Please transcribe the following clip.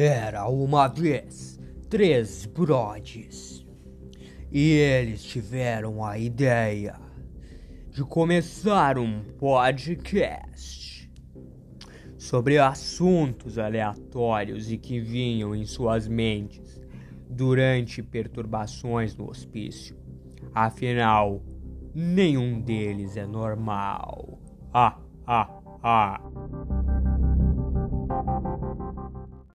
Era uma vez três brodes e eles tiveram a ideia de começar um podcast sobre assuntos aleatórios e que vinham em suas mentes durante perturbações no hospício. Afinal, nenhum deles é normal. Ah, ah, ah.